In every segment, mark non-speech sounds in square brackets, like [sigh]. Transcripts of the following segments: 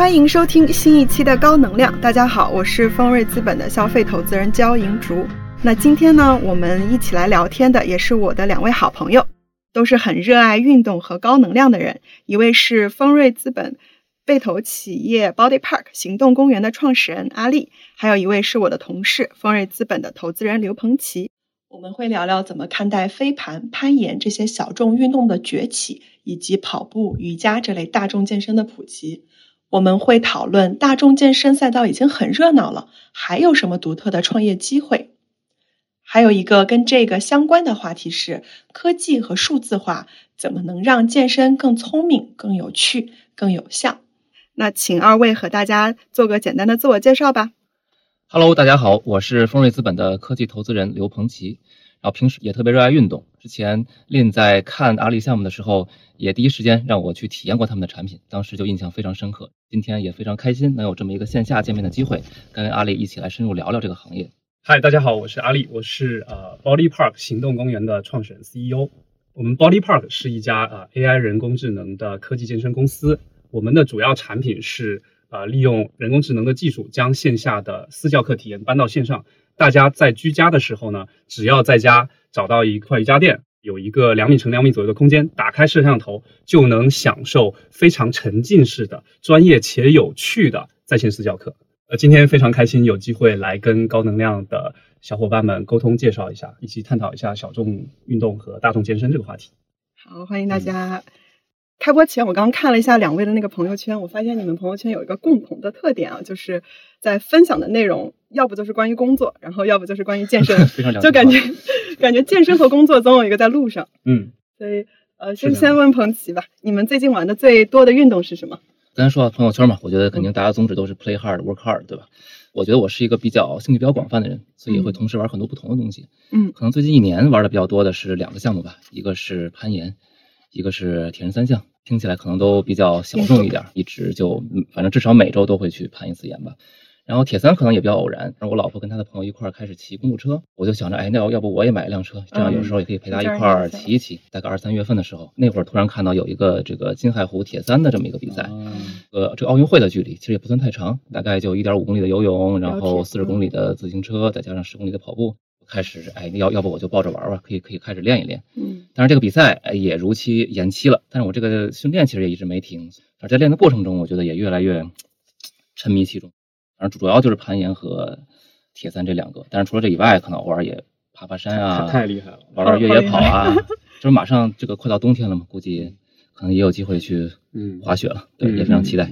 欢迎收听新一期的高能量。大家好，我是丰瑞资本的消费投资人焦银竹。那今天呢，我们一起来聊天的也是我的两位好朋友，都是很热爱运动和高能量的人。一位是丰瑞资本被投企业 Body Park 行动公园的创始人阿丽，还有一位是我的同事丰瑞资本的投资人刘鹏奇。我们会聊聊怎么看待飞盘、攀岩这些小众运动的崛起，以及跑步、瑜伽这类大众健身的普及。我们会讨论大众健身赛道已经很热闹了，还有什么独特的创业机会？还有一个跟这个相关的话题是科技和数字化怎么能让健身更聪明、更有趣、更有效？那请二位和大家做个简单的自我介绍吧。Hello，大家好，我是丰瑞资本的科技投资人刘鹏奇。然后平时也特别热爱运动。之前令在看阿里项目的时候，也第一时间让我去体验过他们的产品，当时就印象非常深刻。今天也非常开心能有这么一个线下见面的机会，跟阿里一起来深入聊聊这个行业。嗨，大家好，我是阿里，我是呃 Body Park 行动公园的创始人 CEO。我们 Body Park 是一家呃 AI 人工智能的科技健身公司。我们的主要产品是呃利用人工智能的技术，将线下的私教课体验搬到线上。大家在居家的时候呢，只要在家找到一块瑜伽垫，有一个两米乘两米左右的空间，打开摄像头就能享受非常沉浸式的、专业且有趣的在线私教课。呃，今天非常开心有机会来跟高能量的小伙伴们沟通介绍一下，一起探讨一下小众运动和大众健身这个话题。好，欢迎大家。开播前，我刚看了一下两位的那个朋友圈，我发现你们朋友圈有一个共同的特点啊，就是在分享的内容，要不就是关于工作，然后要不就是关于健身，[laughs] 就感觉 [laughs] 感觉健身和工作总有一个在路上。嗯，所以呃，先先问彭奇吧，你们最近玩的最多的运动是什么？刚才说到朋友圈嘛，我觉得肯定大家宗旨都是 play hard work hard，对吧？我觉得我是一个比较兴趣比较广泛的人，所以会同时玩很多不同的东西。嗯，可能最近一年玩的比较多的是两个项目吧，一个是攀岩，一个是铁人三项。听起来可能都比较小众一点，一直就反正至少每周都会去攀一次岩吧。然后铁三可能也比较偶然，然后我老婆跟她的朋友一块儿开始骑公路车，我就想着，哎，那要要不我也买一辆车，这样有时候也可以陪她一块儿骑一骑。大概二三月份的时候，那会儿突然看到有一个这个金海湖铁三的这么一个比赛，呃，这个奥运会的距离其实也不算太长，大概就一点五公里的游泳，然后四十公里的自行车，再加上十公里的跑步。开始，哎，要要不我就抱着玩玩，可以可以开始练一练。嗯，但是这个比赛哎也如期延期了。但是我这个训练其实也一直没停，而在练的过程中，我觉得也越来越沉迷其中。反正主要就是攀岩和铁三这两个。但是除了这以外，可能偶尔也爬爬山啊，太厉害了，玩玩越野跑啊。[laughs] 就是马上这个快到冬天了嘛，估计可能也有机会去滑雪了。对，也非常期待。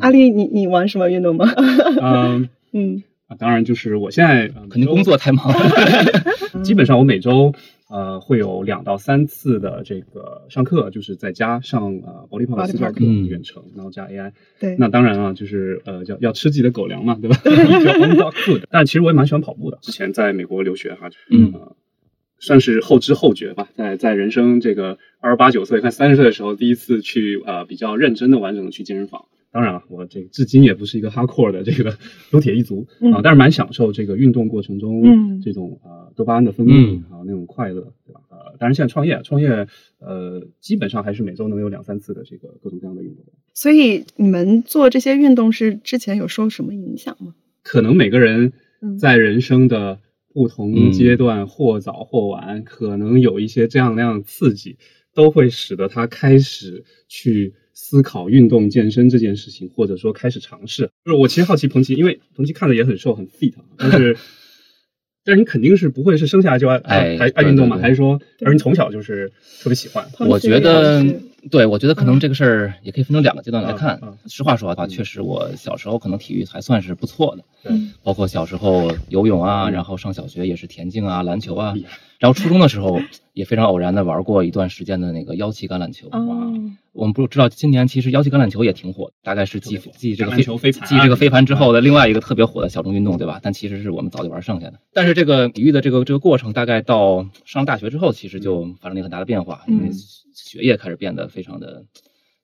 阿丽，你你玩什么运动吗？嗯 [laughs] 嗯。当然，就是我现在肯定工作太忙，[laughs] 基本上我每周呃会有两到三次的这个上课，就是在家上呃保利跑的私教课远程，然后加 AI。对，那当然啊，就是呃要要吃自己的狗粮嘛，对吧？[laughs] 叫 on dog food。但其实我也蛮喜欢跑步的，之前在美国留学哈，嗯，算是后知后觉吧，在在人生这个二十八九岁快三十岁的时候，第一次去呃比较认真的完整的去健身房。当然了，我这至今也不是一个 hardcore 的这个 [laughs] 撸铁一族啊，但是蛮享受这个运动过程中这种呃多巴胺的分泌还有那种快乐，对吧？呃，当然现在创业，创业呃基本上还是每周能有两三次的这个各种各样的运动。所以你们做这些运动是之前有受什么影响吗？可能每个人在人生的不同阶段或早或晚，可能有一些这样那样的刺激，都会使得他开始去。思考运动健身这件事情，或者说开始尝试，就是我其实好奇彭奇，因为彭奇看着也很瘦很 fit，但是，但是你肯定是不会是生下来就爱爱爱运动嘛？还是说，而你从小就是特别喜欢？我觉得。对，我觉得可能这个事儿也可以分成两个阶段来看。实话说的话，确实我小时候可能体育还算是不错的，嗯，包括小时候游泳啊，然后上小学也是田径啊、篮球啊，然后初中的时候也非常偶然的玩过一段时间的那个腰旗橄榄球。啊，我们不知道今年其实腰旗橄榄球也挺火，大概是继继这个飞飞继这个飞盘之后的另外一个特别火的小众运动，对吧？但其实是我们早就玩剩下的。但是这个体育的这个这个过程，大概到上大学之后，其实就发生了很大的变化，因为。学业开始变得非常的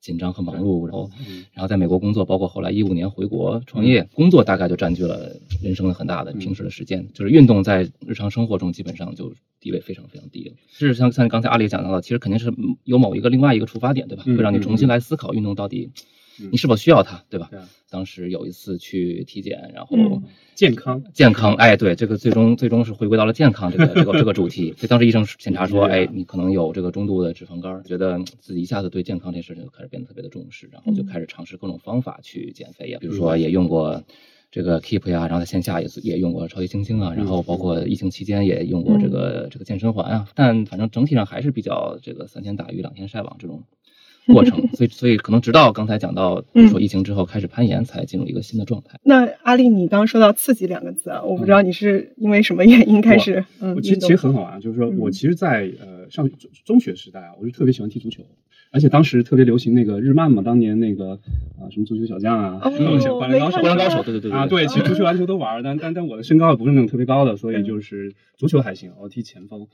紧张和忙碌，然后，然后在美国工作，包括后来一五年回国创业，工作大概就占据了人生的很大的平时的时间，就是运动在日常生活中基本上就地位非常非常低了。是像像刚才阿里讲到的，其实肯定是有某一个另外一个出发点，对吧？会让你重新来思考运动到底嗯你是否需要它，对吧？当时有一次去体检，然后嗯。健康，健康，哎，对，这个最终最终是回归到了健康这个这个这个主题。[laughs] 所以当时医生检查说，哎，你可能有这个中度的脂肪肝儿，觉得自己一下子对健康这事情就开始变得特别的重视，然后就嗯开始尝试各种方法去减肥呀，比如说也用过。这个 Keep 呀，然后在线下也也用过超级星星啊，然后包括疫情期间也用过这个这个健身环啊，但反正整体上还是比较这个三天打鱼两天晒网这种 [laughs] 过程，所以所以可能直到刚才讲到嗯说疫情之后开始攀岩，才进入一个新的状态。那阿丽，你刚刚说到刺激两个字啊，我不知道你是因为什么原因开始嗯我其实其实很好玩啊，就是说嗯。我其实在，呃上中中学时代啊，我就特别喜欢踢足球，而且当时特别流行那个日漫嘛，当年那个啊、什么足球小将啊，哦什么灌篮高手，灌篮高手，对对对啊，对，其实足球、篮球都玩儿，但但但我的身高也不是那种特别高的，所以嗯。就是足球还行，我踢前锋，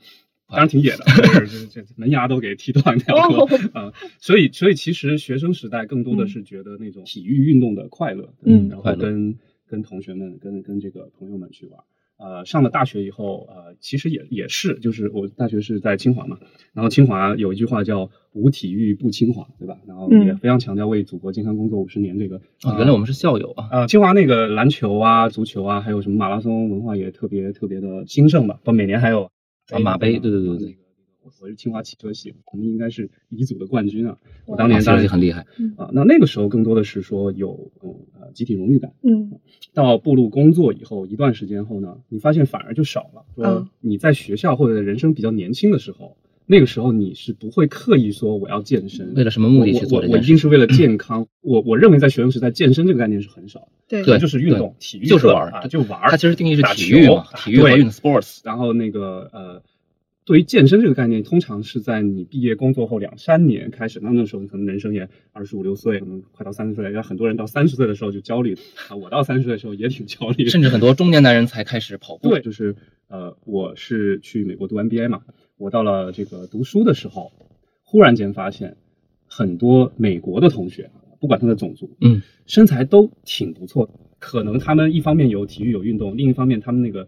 当然挺野的，就是这这门牙都给踢断掉哦了啊。所以所以其实学生时代更多的是觉得那种体育运动的快乐，嗯然后跟跟同学们、跟跟这个朋友们去玩。呃，上了大学以后，呃，其实也也是，就是我大学是在清华嘛，然后清华有一句话叫“无体育不清华”，对吧？然后也嗯非常强调为祖国健康工作五十年这个。啊，原来我们是校友啊。呃，清华那个篮球啊、足球啊，还有什么马拉松文化也特别特别的兴盛吧。不每年还有啊马杯对对对对我我是清华汽车系，我们应该是乙组的冠军啊。我当年当然实很厉害，啊，那那个时候更多的是说有嗯呃集体荣誉感。嗯到步入工作以后一段时间后呢，你发现反而就少了。说嗯你在学校或者人生比较年轻的时候，那个时候你是不会刻意说我要健身，为了什么目的去做我我一？定是为了健康。我我认为在学生时代，健身这个概念是很少的。对对就是运动，体育就是玩儿课啊，就玩儿。它其实定义是体育嘛，体育和运 sports。然后那个呃，对于健身这个概念，通常是在你毕业工作后两三年开始。那那时候你可能人生也二十五六岁，可能快到三十岁了。然后很多人到三十岁的时候就焦虑啊，我到三十岁的时候也挺焦虑，甚至很多中年男人才开始跑步。对，就是呃，我是去美国读 MBA 嘛，我到了这个读书的时候，忽然间发现很多美国的同学，不管他的种族，嗯，身材都挺不错的。可能他们一方面有体育有运动，另一方面他们那个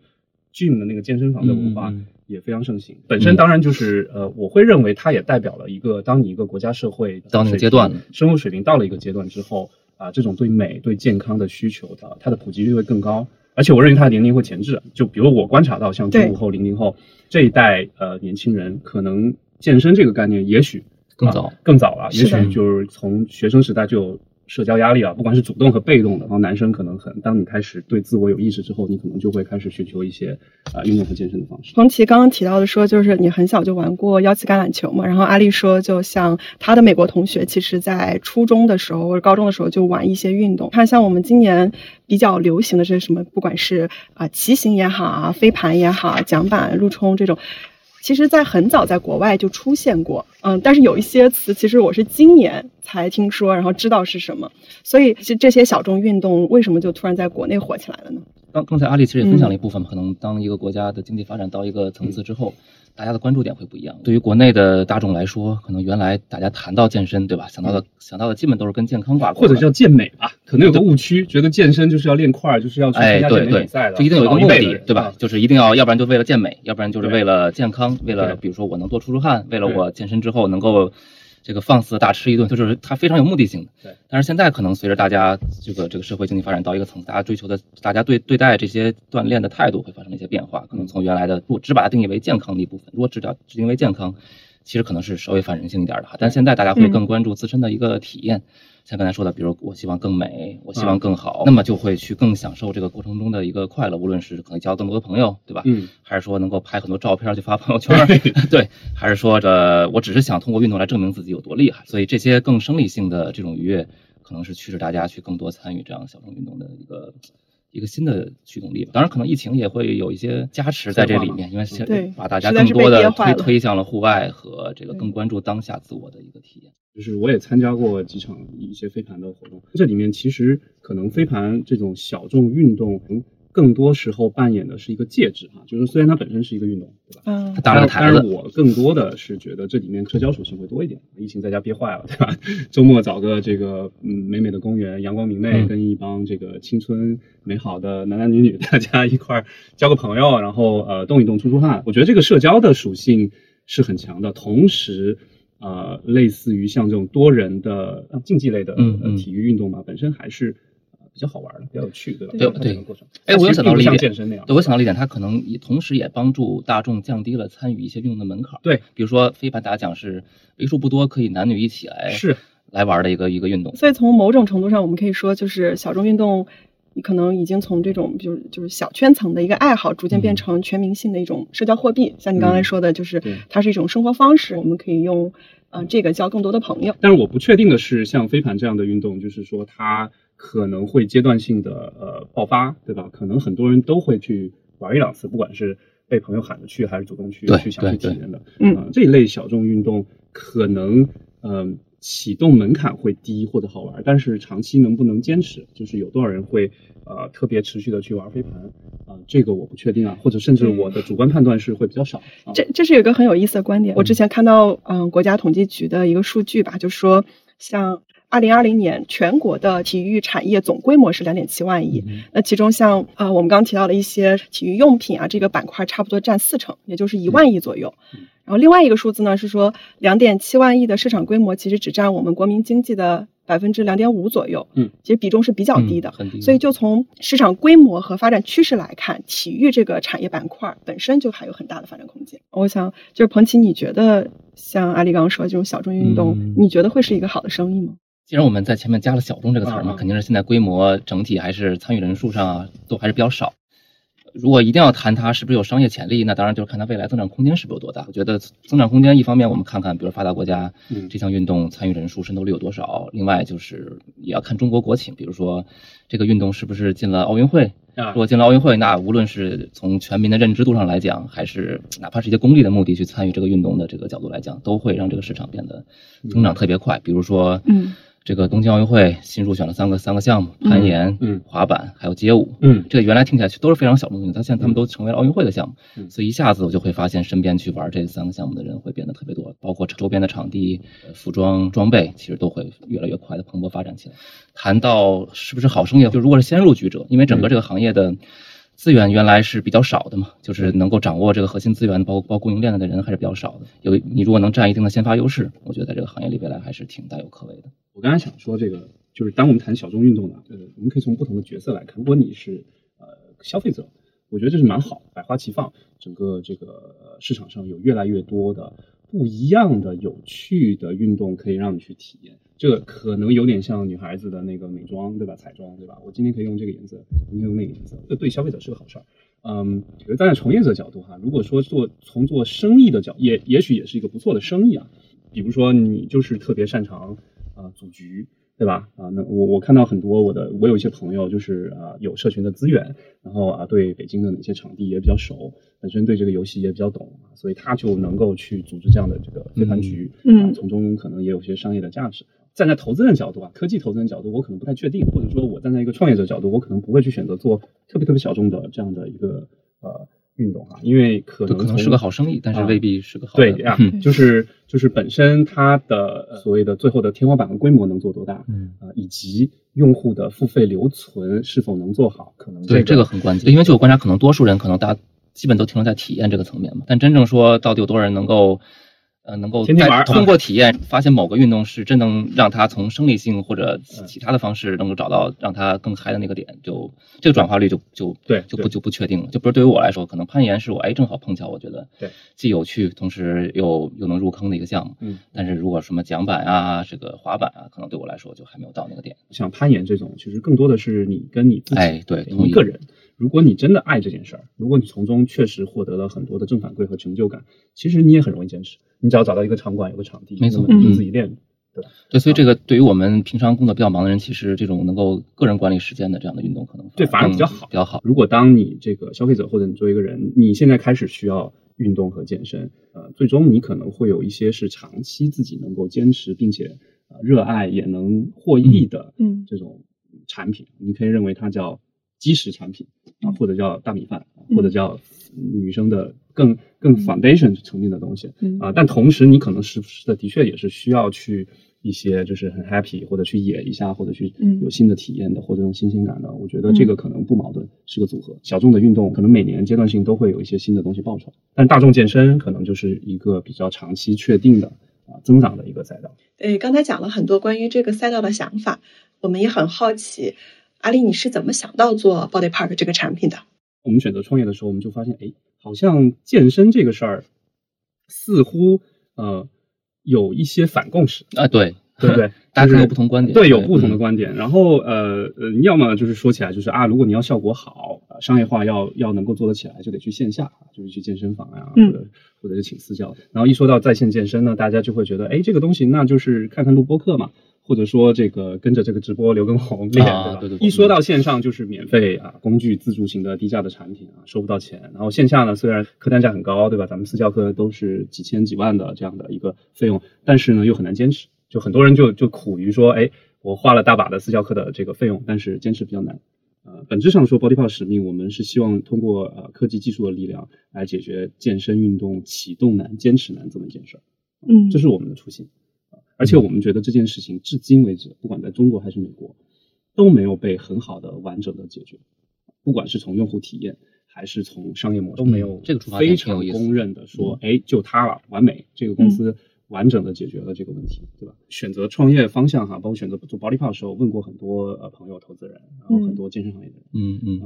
gym 的那个健身房的文化也非常盛行。本身当然就是呃，我会认为它也代表了一个，当你一个国家社会到那个水阶段平生活水平到了一个阶段之后啊，这种对美对健康的需求的，它的普及率会更高。而且我认为他的年龄会前置，就比如我观察到像九五后、零零后这一代呃年轻人，可能健身这个概念也许更早啊更早了，也许就是从学生时代就有社交压力啊，不管是主动和被动的。然后男生可能很，当你开始对自我有意识之后，你可能就会开始寻求一些啊、运动和健身的方式。冯琦刚刚提到的说，就是你很小就玩过腰旗橄榄球嘛，然后阿丽说，就像她的美国同学，其实在初中的时候或者高中的时候就玩一些运动。看像我们今年比较流行的这什么，不管是啊、骑行也好啊，飞盘也好，桨板、陆冲这种。其实，在很早在国外就出现过，嗯，但是有一些词，其实我是今年才听说，然后知道是什么。所以，这些小众运动为什么就突然在国内火起来了呢？刚刚才阿里其实也分嗯享了一部分嘛，可能当一个国家的经济发展到一个层次之后，大家的关注点会不一样。对于国内的大众来说，可能原来大家谈到健身，对吧？想到的想到的基本都是跟健康挂钩，或者叫健美吧，可能有个误区，觉得健身就是要练块儿，就是要参加对对健美比赛，的，就一定有一个目的，的对吧啊？？就是一定要，要不然就为了健美，要不然就是为了健康，为了比如说我能多出出汗，为了我健身之后能够这个放肆大吃一顿，就是它非常有目的性的。对。但是现在可能随着大家这个这个社会经济发展到一个层次，大家追求的，大家对对待这些锻炼的态度会发生一些变化，可能从原来的不只把它定义为健康的一部分，如果只叫只定义为健康，其实可能是稍微反人性一点的哈。但现在大家会嗯更关注自身的一个体验。像刚才说的，比如我希望更美，我希嗯望更好，那么就会去更享受这个过程中的一个快乐，无论是可能交更多的朋友，对吧？嗯，还是说能够拍很多照片去发朋友圈儿，[laughs] 对，还是说这我只是想通过运动来证明自己有多厉害，所以这些更生理性的这种愉悦，可能是驱使大家去更多参与这样小众运动的一个一个新的驱动力吧。当然，可能疫情也会有一些加持在这里面，因为现对把大家更多的推推向了户外和这个更关注当下自我的一个体验。就是我也参加过几场一些飞盘的活动，这里面其实可能飞盘这种小众运动，更多时候扮演的是一个介质哈，就是虽然它本身是一个运动，对吧？嗯它，当了个台子但是，我更多的是觉得这里面社交属性会多一点。疫情在家憋坏了，对吧？周末找个这个嗯美美的公园，阳光明媚，嗯跟一帮这个青春美好的男男女女，大家一块儿交个朋友，然后呃动一动，出出汗。我觉得这个社交的属性是很强的，同时呃类似于像这种多人的呃竞技类的呃体育运动嘛，本身还是呃比较好玩的，比较有趣，对吧？对对过程。哎，我又想到了一像点，健身那样。对，我想到了一点，它可能也同时也帮助大众降低了参与一些运动的门槛。对，比如说飞盘打奖是为数不多可以男女一起来是来玩的一个一个运动。所以从某种程度上，我们可以说，就是小众运动，你可能已经从这种就是就是小圈层的一个爱好，逐渐变成全民性的一种社交货币。像你刚才说的，就是它是一种生活方式，我们可以用呃这个交更多的朋友。但是我不确定的是，像飞盘这样的运动，就是说它可能会阶段性的呃爆发，对吧？可能很多人都会去玩一两次，不管是被朋友喊着去，还是主动去去想去体验的。嗯呃这一类小众运动可能嗯、启动门槛会低或者好玩，但是长期能不能坚持，就是有多少人会呃特别持续的去玩飞盘啊、这个我不确定啊，或者甚至我的主观判断是会比较少啊。这这是有一个很有意思的观点。我之前看到，嗯、国家统计局的一个数据吧，就说像二零二零年全国的体育产业总规模是两点七万亿，嗯那其中像呃我们刚刚提到的一些体育用品啊，这个板块差不多占四成，也就是一万亿左右。嗯然后另外一个数字呢是说，两点七万亿的市场规模其实只占我们国民经济的百分之两点五左右，嗯，其实比重是比较低的。嗯很低所以就从市场规模和发展趋势来看，体育这个产业板块本身就还有很大的发展空间。我想就是彭奇，你觉得像阿丽刚刚说的这种小众运动，嗯你觉得会是一个好的生意吗？既然我们在前面加了“小众”这个词儿嘛，肯定是现在规模整体还是参与人数上啊，都还是比较少。如果一定要谈它是不是有商业潜力，那当然就是看它未来增长空间是不是有多大。我觉得增长空间一方面我们看看，比如发达国家嗯这项运动参与人数渗透率有多少，另外就是也要看中国国情，比如说这个运动是不是进了奥运会。啊如果进了奥运会，那无论是从全民的认知度上来讲，还是哪怕是一些功利的目的去参与这个运动的这个角度来讲，都会让这个市场变得增长特别快。比如说，嗯，这个东京奥运会新入选了三个三个项目，攀岩、嗯滑板还有街舞。嗯这个原来听起来都是非常小众的东西，它现在他们都成为了奥运会的项目，嗯所以一下子我就会发现身边去玩这三个项目的人会变得特别多，包括周边的场地、呃服装、装备，其实都会越来越快的蓬勃发展起来。谈到是不是好生意，就如果是先入局者，因为整个这个行业的资源原来是比较少的嘛，就是能够掌握这个核心资源，包括包括供应链的人还是比较少的。有你如果能占一定的先发优势，我觉得在这个行业里未来还是挺大有可为的。我刚才想说这个，就是当我们谈小众运动呢，呃，我们可以从不同的角色来看。如果你是呃消费者，我觉得这是蛮好，百花齐放，整个这个市场上有越来越多的不一样的有趣的运动可以让你去体验。这可能有点像女孩子的那个美妆，对吧？彩妆，对吧？我今天可以用这个颜色，明天用那个颜色，这对消费者是个好事儿。嗯，觉得站在从业者角度哈，如果说做从做生意的角，也也许也是一个不错的生意啊。比如说你就是特别擅长啊、组局，对吧？啊，那我我看到很多我的我有一些朋友就是啊有社群的资源，然后啊对北京的哪些场地也比较熟，本身对这个游戏也比较懂，啊所以他就能够去组织这样的这个飞盘局，嗯啊从中可能也有些商业的价值。站在投资人角度啊，科技投资人角度，我可能不太确定，或者说我站在一个创业者角度，我可能不会去选择做特别特别小众的这样的一个呃运动啊，因为可能可能是个好生意，但是啊未必是个好的。对呀、嗯就是就是本身它的呃所谓的最后的天花板和规模能做多大，嗯。啊、以及用户的付费留存是否能做好，可能对，这这个很关键，因为据我观察，可能多数人可能大家基本都停留在体验这个层面嘛，但真正说到底有多少人能够，呃，能够通过体验发现某个运动是真能让他从生理性或者其他的方式能够找到让他更嗨的那个点，就这个转化率就就对对就不就不确定了。就不是对于我来说，可能攀岩是我哎正好碰巧，我觉得对既有趣，同时又又能入坑的一个项目。嗯，但是如果什么桨板啊，这个滑板啊，可能对我来说就还没有到那个点。像攀岩这种，其实更多的是你跟你自己，哎对同一个人。如果你真的爱这件事儿，如果你从中确实获得了很多的正反馈和成就感，其实你也很容易坚持。你只要找到一个场馆，有个场地，没么你就嗯自己练，对吧？对，所以这个对于我们平常工作比较忙的人，其实这种能够个人管理时间的这样的运动，可能对反而比较好比较好。如果当你这个消费者或者你作为一个人，你现在开始需要运动和健身，呃，最终你可能会有一些是长期自己能够坚持并且呃热爱也能获益的嗯这种产品，你可以认为它叫基石产品啊，嗯或者叫大米饭，嗯或者叫女生的更更 foundation 层面的东西嗯啊，但同时你可能时不时的的确也是需要去。一些就是很 happy 或者去野一下，或者去嗯有新的体验的，或者用新鲜感的，我觉得这个可能不矛盾，是个组合。小众的运动可能每年阶段性都会有一些新的东西爆出来，但大众健身可能就是一个比较长期确定的啊增长的一个赛道。对，刚才讲了很多关于这个赛道的想法，我们也很好奇，阿丽你是怎么想到做 Body Park 这个产品的？我们选择创业的时候，我们就发现，哎，好像健身这个事儿似乎呃有一些反共识啊，对。对不对？[laughs] 大家有不同观点，对，有不同的观点。然后呃呃，要么就是说起来就是啊，如果你要效果好，商业化要要能够做得起来，就得去线下，就是去健身房呀，或者或者是请私教。然后一说到在线健身呢，大家就会觉得，哎，这个东西那就是看看录播课嘛。或者说这个跟着这个直播刘畊宏练，对吧？一说到线上就是免费啊，工具自助型的低价的产品啊，收不到钱。然后线下呢，虽然客单价很高，对吧？咱们私教课都是几千几万的这样的一个费用，但是呢又很难坚持，就很多人就就苦于说，哎，我花了大把的私教课的这个费用，但是坚持比较难。呃，本质上说，Body Park 使命，我们是希望通过呃科技技术的力量来解决健身运动启动难、坚持难这么一件事儿。嗯，这是我们的初心。而且我们觉得这件事情至今为止，不管在中国还是美国，都没有被很好的完整的解决。不管是从用户体验，还是从商业模式，都没有这个非常公认的说，哎，就它了，完美，这个公司完整的解决了这个问题，对吧？选择创业方向哈，包括选择做 Body Park 的时候，问过很多呃朋友、投资人，然后很多健身行业的人，嗯嗯。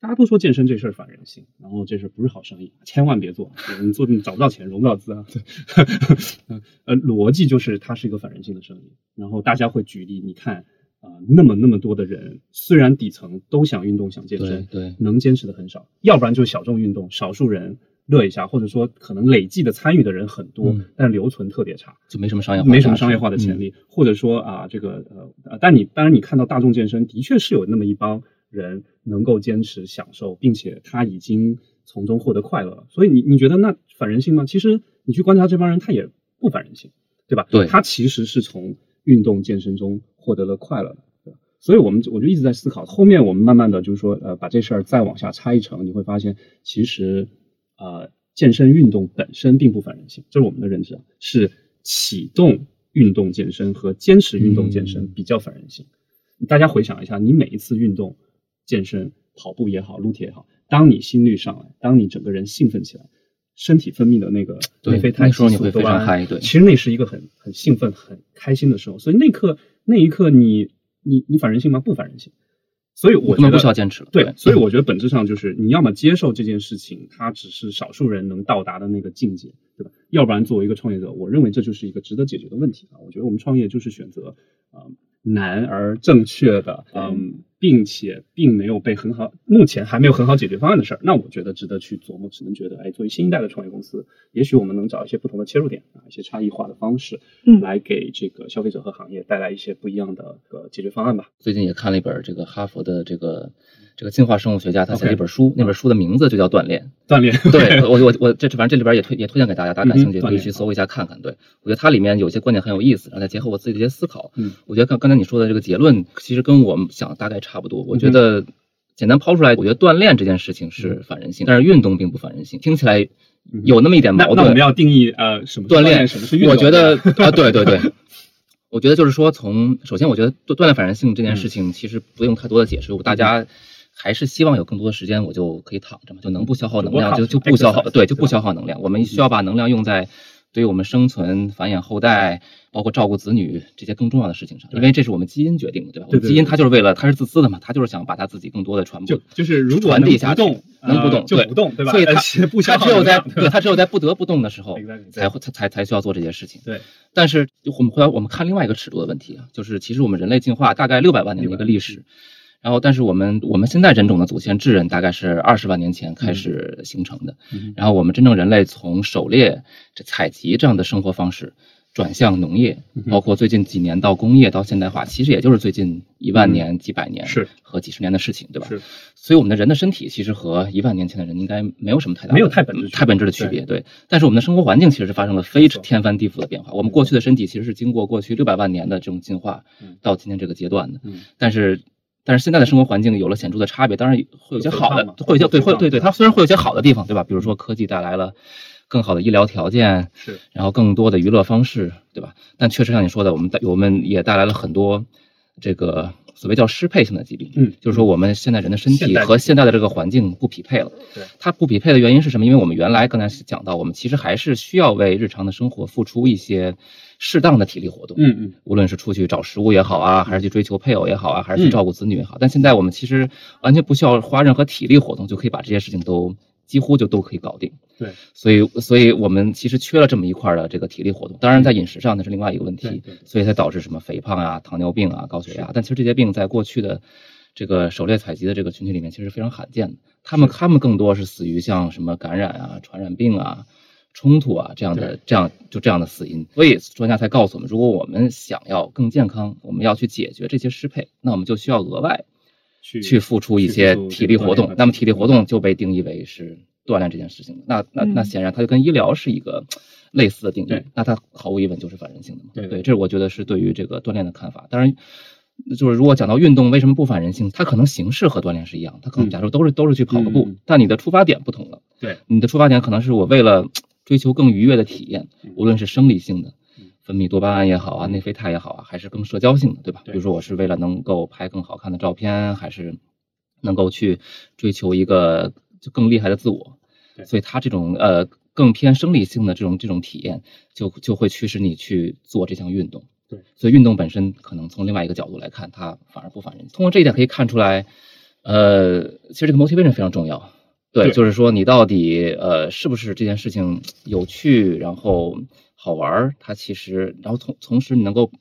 大家都说健身这事儿反人性，然后这事不是好生意，千万别做。你做你找不到钱，融不到资啊。[laughs] 呃，逻辑就是它是一个反人性的生意。然后大家会举例，你看啊，那么那么多的人，虽然底层都想运动、想健身，对，能坚持的很少。要不然就是小众运动，少数人乐一下，或者说可能累计的参与的人很多，但留存特别差，就没什么商业化没什么商业化的潜力。或者说啊，这个呃，但你当然你看到大众健身的确是有那么一帮。人能够坚持享受，并且他已经从中获得快乐了，所以你你觉得那反人性吗？其实你去观察这帮人，他也不反人性，对吧？对，他其实是从运动健身中获得了快乐的，所以我们我就一直在思考，后面我们慢慢的就是说，呃，把这事儿再往下拆一层，你会发现，其实呃，健身运动本身并不反人性，这是我们的认知，是启动运动健身和坚持运动健身比较反人性。大家回想一下，你每一次运动。健身、跑步也好，撸铁也好，当你心率上来，当你整个人兴奋起来，身体分泌的那个内啡肽激素多巴胺，对，其实那是一个很很兴奋、很开心的时候。所以那刻那一刻，你你你反人性吗？不反人性。所以我觉得不需要坚持了。对，所以我觉得本质上就是你要么接受这件事情，它只是少数人能到达的那个境界，对吧？要不然作为一个创业者，我认为这就是一个值得解决的问题啊。我觉得我们创业就是选择啊。难而正确的，嗯，并且并没有被很好，目前还没有很好解决方案的事儿，那我觉得值得去琢磨。只能觉得，哎，作为新一代的创业公司，也许我们能找一些不同的切入点啊，一些差异化的方式，嗯，来给这个消费者和行业带来一些不一样的个解决方案吧。最近也看了一本这个哈佛的这个。这个进化生物学家他写了一本书，那本书的名字就叫锻炼。锻炼，对我我我这反正这里边也推也推荐给大家，大家感兴趣可以去搜一下看看。对我觉得它里面有些观点很有意思，然后再结合我自己的一些思考，嗯，我觉得刚刚才你说的这个结论其实跟我们想的大概差不多。我觉得简单抛出来，我觉得锻炼这件事情是反人性，但是运动并不反人性。听起来有那么一点矛盾。那我们要定义呃什么锻炼？什么是运动？我觉得啊，对对对，[laughs] 我觉得就是说，从首先我觉得锻炼反人性这件事情其实不用太多的解释，大家。还是希望有更多的时间，我就可以躺着嘛，就能不消耗能量就就不消耗，对，就不消耗能量。我们需要把能量用在对于我们生存、繁衍后代，包括照顾子女这些更重要的事情上，因为这是我们基因决定的，对吧？基因它就是为了，它是自私的嘛，它就是想把它自己更多的传播，就就是如果传递下去，能不动就不动，对吧？所以它它只有在对它只有在不得不动的时候，才会才才才需要做这些事情。对，但是我们回来我们看另外一个尺度的问题啊，就是其实我们人类进化大概六百万年的一个历史。然后，但是我们我们现在人种的祖先智人大概是二十万年前开始形成的。然后，我们真正人类从狩猎、这采集这样的生活方式转向农业，包括最近几年到工业到现代化，其实也就是最近一万年、几百年是和几十年的事情，对吧？是。所以，我们的人的身体其实和一万年前的人应该没有什么太大没有太本质太本质的区别，对。但是，我们的生活环境其实是发生了非天翻地覆的变化。我们过去的身体其实是经过过去六百万年的这种进化到今天这个阶段的，但是。但是现在的生活环境有了显著的差别，当然会有些好的，会有些对会对对它虽然会有些好的地方，对吧？比如说科技带来了更好的医疗条件，是，然后更多的娱乐方式，对吧？但确实像你说的，我们带我们也带来了很多这个所谓叫适配性的疾病，嗯就是说我们现在人的身体和现在的这个环境不匹配了。对，它不匹配的原因是什么？因为我们原来刚才讲到，我们其实还是需要为日常的生活付出一些适当的体力活动。嗯嗯无论是出去找食物也好啊，还是去追求配偶也好啊，还是去嗯照顾子女也好，但现在我们其实完全不需要花任何体力活动，就可以把这些事情都几乎就都可以搞定。对，所以，所以我们其实缺了这么一块儿的这个体力活动。当然，在饮食上那是另外一个问题所以才导致什么肥胖啊、糖尿病啊、高血压。但其实这些病在过去的这个狩猎采集的这个群体里面，其实非常罕见的。他们他们更多是死于像什么感染啊、传染病啊、冲突啊这样的这样就这样的死因。所以专家才告诉我们，如果我们想要更健康，我们要去解决这些失配，那我们就需要额外去去付出一些体力活。动那么体力活动就被定义为是锻炼这件事情。那那那嗯显然它就跟医疗是一个类似的定义对，那它毫无疑问就是反人性的嘛。对对，这是我觉得是对于这个锻炼的看法。当然。就是如果讲到运动为什么不反人性，它可能形式和锻炼是一样，它可能嗯假如都是都是去跑个步但你的出发点不同了。对，你的出发点可能是我为了追求更愉悦的体验嗯，无论是生理性的嗯分泌多巴胺也好啊，内啡肽也好啊，还是更社交性的，对吧？对比如说我是为了能够拍更好看的照片，还是能够去追求一个就更厉害的自我，所以它这种呃更偏生理性的这种这种体验，就就会驱使你去做这项运动。对，所以运动本身可能从另外一个角度来看，它反而不反人。通过这一点可以看出来，呃，其实这个 motivation 非常重要。对，就是说你到底呃是不是这件事情有趣，然后好玩儿，它其实然后同同时你能够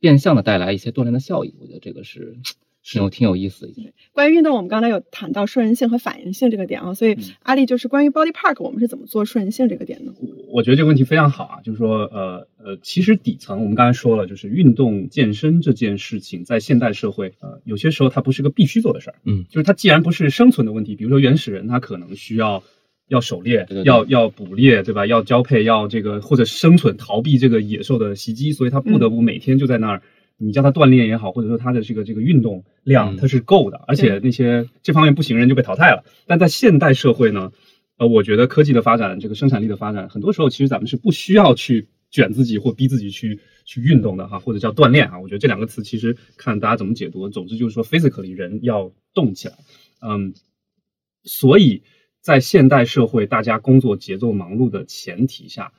变相的带来一些锻炼的效益，我觉得这个是是有挺有意思的一件。关于运动，我们刚才有谈到顺人性和反应性这个点啊，所以嗯阿丽就是关于 body park，我们是怎么做顺人性这个点呢？我觉得这个问题非常好啊，就是说，呃呃，其实底层我们刚才说了，就是运动健身这件事情，在现代社会，呃，有些时候它不是个必须做的事儿，嗯，就是它既然不是生存的问题，比如说原始人他可能需要要狩猎，对对对要要捕猎，对吧？要交配，要这个或者生存逃避这个野兽的袭击，所以他不得不每天就在那儿。你叫他锻炼也好，或者说他的这个这个运动量嗯它是够的，而且那些这方面不行人就被淘汰了。但在现代社会呢，呃，我觉得科技的发展，这个生产力的发展，很多时候其实咱们是不需要去卷自己或逼自己去去运动的哈，或者叫锻炼啊。我觉得这两个词其实看大家怎么解读。总之就是说，physically 人要动起来，嗯，所以在现代社会，大家工作节奏忙碌的前提下，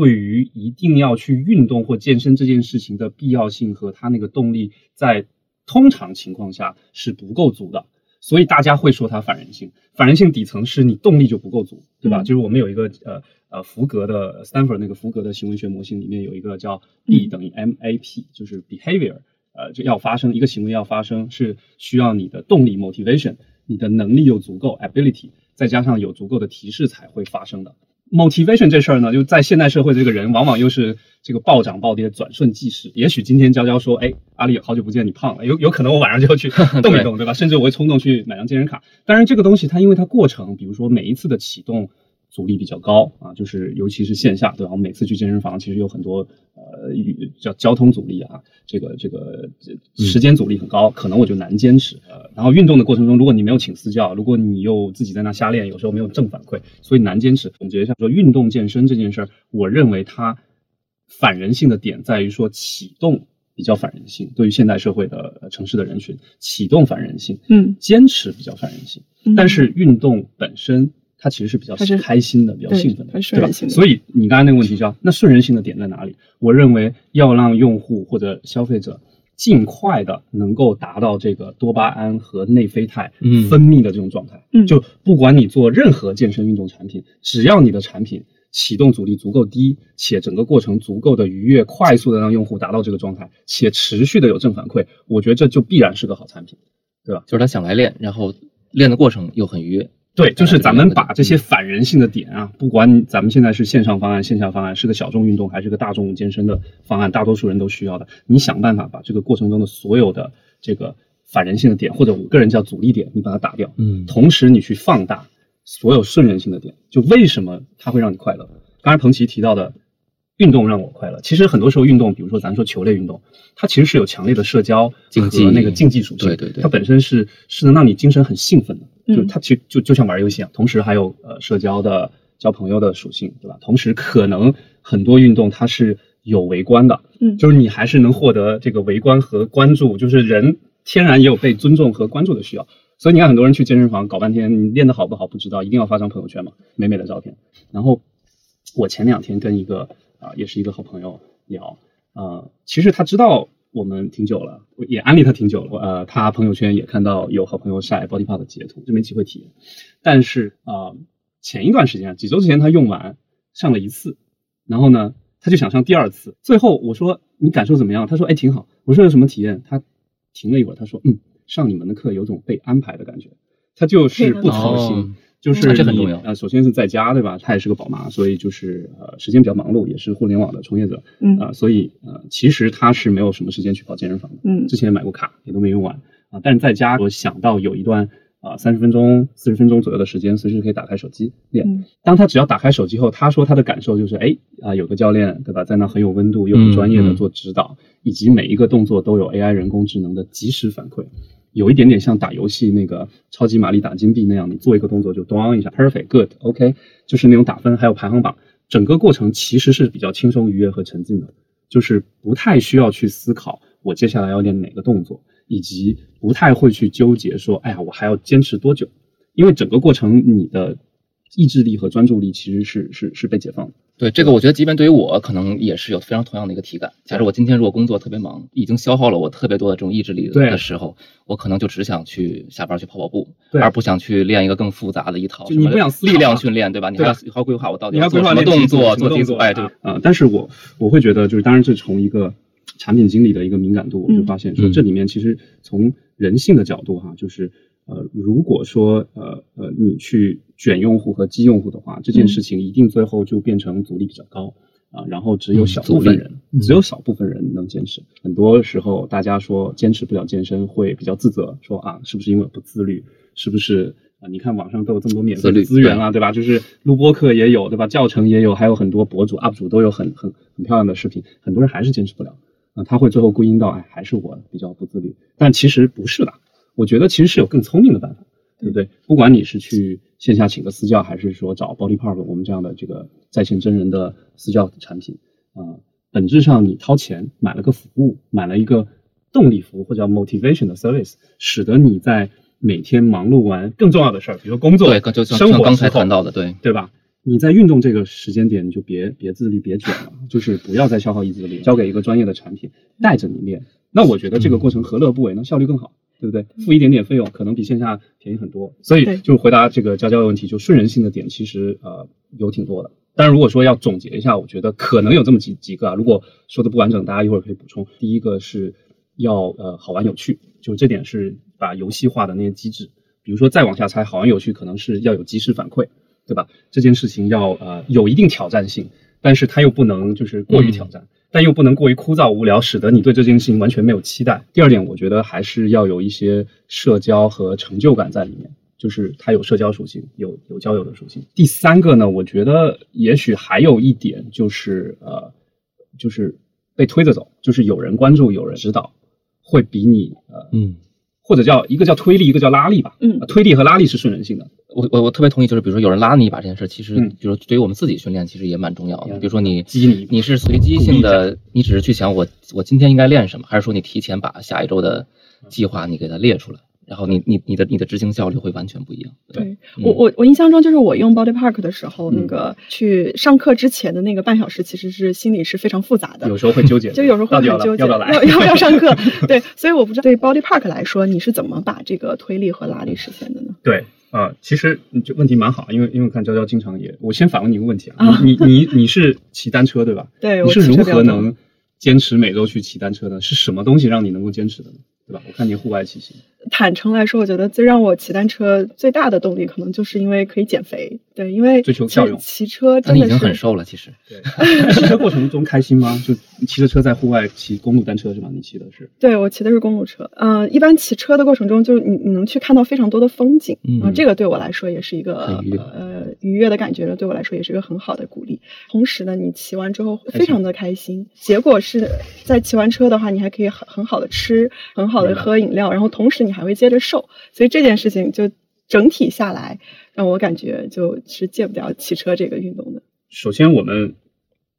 对于一定要去运动或健身这件事情的必要性和它那个动力，在通常情况下是不够足的。所以大家会说它反人性，反人性底层是你动力就不够足，对吧？嗯就是我们有一个呃呃福格的 Stanford 那个福格的行为学模型里面有一个叫 B 嗯等于 MAP，就是 behavior，呃，就要发生一个行为要发生是需要你的动力 motivation，你的能力又足够 ability，再加上有足够的提示才会发生的。Motivation 这事儿呢，就在现代社会，这个人往往又是这个暴涨暴跌、转瞬即逝。也许今天娇娇说：“哎，阿丽，好久不见，你胖了。”有有可能我晚上就要去 [laughs] 动一动，对吧？甚至我会冲动去买张健身卡。当然，这个东西它因为它过程，比如说每一次的启动阻力比较高啊，就是尤其是线下，对吧？我们每次去健身房其实有很多呃与叫交通阻力啊，这个这个时间阻力很高，可能我就难坚持。呃，然后运动的过程中，如果你没有请私教，如果你又自己在那瞎练，有时候没有正反馈，所以难坚持。总结一下说，运动健身这件事儿，我认为它反人性的点在于说启动。比较反人性，对于现代社会的呃城市的人群，启动反人性，嗯，坚持比较反人性。嗯但是运动本身它其实是比较开心的，比较兴奋的，对吧所以你刚才那个问题叫那顺人性的点在哪里？我认为要让用户或者消费者尽快的能够达到这个多巴胺和内啡肽嗯分泌的这种状态。嗯就不管你做任何健身运动产品，只要你的产品启动阻力足够低，且整个过程足够的愉悦，快速的让用户达到这个状态，且持续的有正反馈，我觉得这就必然是个好产品。对吧就是他想来练，然后练的过程又很愉悦。对，就是咱们把这些嗯反人性的点啊，不管咱们现在是线上方案、线下方案，是个小众运动还是个大众健身的方案，大多数人都需要的，你想办法把这个过程中的所有的这个反人性的点，或者我个人叫阻力点，你把它打掉，嗯同时你去放大所有顺人性的点，就为什么它会让你快乐？刚才彭奇提到的。运动让我快乐。其实很多时候运动，比如说咱说球类运动，它其实是有强烈的社交竞技和那个竞技属性。对对对它本身是是能让你精神很兴奋的，嗯就是它其实就就像玩游戏一样，同时还有呃社交的交朋友的属性，对吧？同时可能很多运动它是有围观的，嗯就是你还是能获得这个围观和关注，就是人天然也有被尊重和关注的需要。所以你看，很多人去健身房搞半天，你练得好不好不知道，一定要发张朋友圈嘛，美美的照片。然后我前两天跟一个啊、也是一个好朋友聊，呃，其实他知道我们挺久了，我也安利他挺久了，呃，他朋友圈也看到有好朋友晒 Body Pop 的截图，就没机会体验。但是啊、呃前一段时间，几周之前他用完上了一次，然后呢，他就想上第二次。最后我说你感受怎么样？他说哎挺好。我说有什么体验？他停了一会儿，他说嗯，上你们的课有种被安排的感觉。他就是不操心，哦就是这很重要呃，首先是在家对吧？她也是个宝妈，所以就是呃时间比较忙碌，也是互联网的从业者嗯啊、所以呃其实她是没有什么时间去跑健身房的。嗯之前也买过卡，也都没用完啊。但是在家，我想到有一段啊三十分钟、四十分钟左右的时间，随时可以打开手机练。嗯当他只要打开手机后，他说他的感受就是，哎啊，有个教练对吧，在那很有温度，又很专业的做指导，以及每一个动作都有 AI 人工智能的及时反馈。有一点点像打游戏那个超级玛丽打金币那样，你做一个动作就咚一下，perfect good OK，就是那种打分还有排行榜，整个过程其实是比较轻松愉悦和沉浸的，就是不太需要去思考我接下来要练哪个动作，以及不太会去纠结说，哎呀，我还要坚持多久，因为整个过程你的意志力和专注力其实是是是被解放的。对这个，我觉得即便对于我，可能也是有非常同样的一个体感。假设我今天如果工作特别忙，已经消耗了我特别多的这种意志力的时候，我可能就只想去下班去跑跑步，而不想去练一个更复杂的一套什么就你不想思考力量啊训练，对吧？你还要好好规划我到底你要做什么动作，做动作，哎，对啊，啊但是我我会觉得，就是当然是从一个产品经理的一个敏感度，我就嗯发现说嗯这里面其实从人性的角度哈，就是呃，如果说呃呃你去卷用户和激用户的话，这件嗯事情一定最后就变成阻力比较高。啊，然后只有嗯小部分人，嗯只有小部分人能坚持。很多时候，大家说坚持不了健身，会比较自责，说啊，是不是因为我不自律？是不是啊？你看网上都有这么多免费的资源啊，对吧？就是录播课也有，对吧？教程也有，还有很多博主、UP 主都有很很很漂亮的视频，很多人还是坚持不了。啊，他会最后归因到，哎，还是我比较不自律。但其实不是的，我觉得其实是有更聪明的办法，对不对？不管你是去线下请个私教，还是说找 Body Park 我们这样的这个在线真人的私教产品，啊、本质上你掏钱买了个服务，买了一个动力服务或者叫 motivation 的 service，使得你在每天忙碌完更重要的事儿，比如说工作、对，就像生活刚才谈到的，对，对吧？你在运动这个时间点，你就别别自律，别卷了，就是不要再消耗意志力，交给一个专业的产品带着你练。那我觉得这个过程何乐不为呢？效率更好，对不对？付一点点费用，可能比线下便宜很多。所以对就回答这个娇娇的问题，就顺人性的点其实呃有挺多的。但是，如果说要总结一下，我觉得可能有这么几几个啊。如果说的不完整，大家一会儿可以补充。第一个是要呃好玩有趣，就这点是把游戏化的那些机制，比如说再往下猜，好玩有趣可能是要有及时反馈，对吧？这件事情要呃有一定挑战性，但是它又不能就是过于挑战，但又不能过于枯燥无聊，使得你对这件事情完全没有期待。第二点，我觉得还是要有一些社交和成就感在里面。就是它有社交属性，有有交友的属性。第三个呢，我觉得也许还有一点就是呃，就是被推着走，就是有人关注，有人指导，会比你呃，嗯，或者叫一个叫推力，一个叫拉力吧。嗯呃推力和拉力是顺人性的。我我我特别同意，就是比如说有人拉你一把这件事，其实嗯比如对于我们自己训练，其实也蛮重要的。嗯比如说你你你是随机性的，你只是去想我我今天应该练什么，还是说你提前把下一周的计划你给它列出来，然后你你你的你的执行效率会完全不一样。对嗯我我我印象中就是我用 Body Park 的时候，嗯那个去上课之前的那个半小时，其实是心里是非常复杂的。有时候会纠结，[laughs] 就有时候会纠结，要不要来，要不要上课？[laughs] 对，所以我不知道对 Body Park 来说，你是怎么把这个推力和拉力实现的呢？对，呃，其实你这问题蛮好，因为因为我看娇娇经常也，我先反问你一个问题啊，啊你你你你是骑单车对吧？[laughs] 对你是如何能坚持每周去骑单车的？是什么东西让你能够坚持的呢？对吧？我看你户外骑行，坦诚来说，我觉得最让我骑单车最大的动力，可能就是因为可以减肥。对，因为追求效用骑车真的已经很瘦了，其实。对，骑车过程中开心吗？就骑着车在户外骑公路单车是吧？你骑的是，对我骑的是公路车，嗯、一般骑车的过程中，就是你你能去看到非常多的风景，嗯啊这个对我来说也是一个愉悦呃愉悦的感觉，对我来说也是一个很好的鼓励。同时呢，你骑完之后非常的开心，结果是在骑完车的话，你还可以很很好的吃，很好的喝饮料，然后同时你还会接着瘦，所以这件事情就整体下来让我感觉就是戒不掉骑车这个运动的。首先我们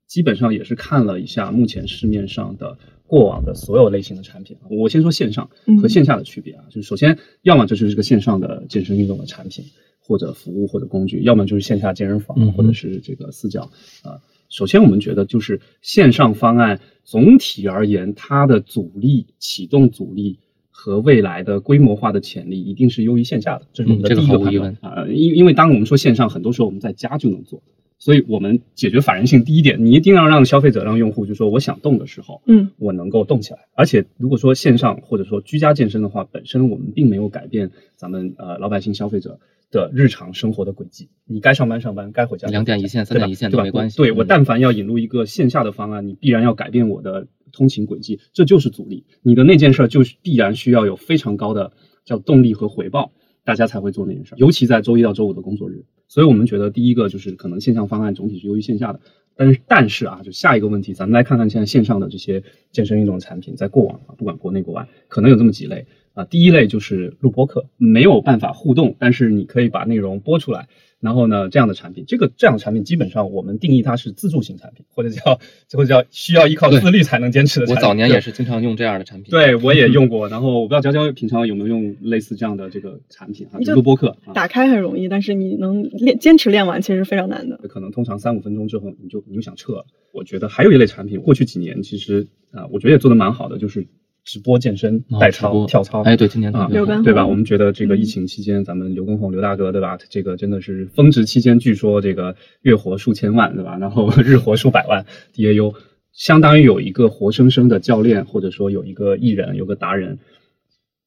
基本上也是看了一下目前市面上的过往的所有类型的产品。我先说线上和线下的区别啊，就是首先，要么这就是这个线上的健身运动的产品或者服务或者工具，要么就是线下健身房或者是这个私教啊。首先，我们觉得就是线上方案总体而言，它的阻力启动阻力和未来的规模化的潜力一定是优于线下的，这是我们的第一个判断啊。因因为当我们说线上，很多时候我们在家就能做。所以我们解决反人性，第一点，你一定要让消费者、让用户，就说我想动的时候，嗯，我能够动起来。而且如果说线上或者说居家健身的话，本身我们并没有改变咱们呃老百姓消费者的日常生活的轨迹。你该上班上班，该回家两点一线、三点一线都没关系。对我，但凡要引入一个线下的方案，你必然要改变我的通勤轨迹，这就是阻力。你的那件事儿就必然需要有非常高的叫动力和回报。大家才会做那件事儿，尤其在周一到周五的工作日。所以我们觉得，第一个就是可能线上方案总体是优于线下的。但是，但是啊，就下一个问题，咱们来看看现在线上的这些健身运动产品，在过往啊，不管国内国外，可能有这么几类啊。第一类就是录播课，没有办法互动，但是你可以把内容播出来。然后呢，这样的产品，这个这样的产品基本上我们定义它是自助型产品，或者叫或者叫需要依靠自律才能坚持的。我早年也是经常用这样的产品。对，我也用过。然后我不知道娇娇平常有没有用类似这样的这个产品啊？录播课打开很容易，但是你能练坚持练完其实非常难的。可能通常三五分钟之后你就你就想撤。我觉得还有一类产品，过去几年其实啊，我觉得也做的蛮好的，就是。直播健身、代操、跳操，哎，对，今年啊，对吧？我们觉得这个疫情期间，咱们刘畊宏刘大哥，对吧？这个真的是峰值期间，据说这个月活数千万，对吧？然后 [laughs] 日活数百万 DAU，相当于有一个活生生的教练，或者说有一个艺人、有个达人，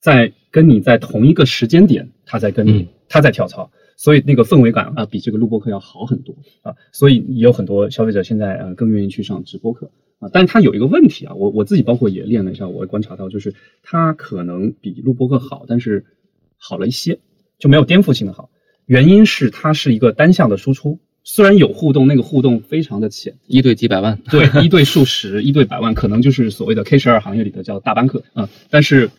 在跟你在同一个时间点，他在跟你，他在跳操，所以那个氛围感啊，比这个录播课要好很多啊。所以也有很多消费者现在呃更愿意去上直播课啊。但是它有一个问题啊，我我自己包括也练了一下，我观察到就是它可能比录播课好，但是好了一些，就没有颠覆性的好。原因是它是一个单向的输出，虽然有互动，那个互动非常的浅，一对几百万，对，[laughs] 一对数十，一对百万，可能就是所谓的 K 十二行业里的叫大班课啊。但是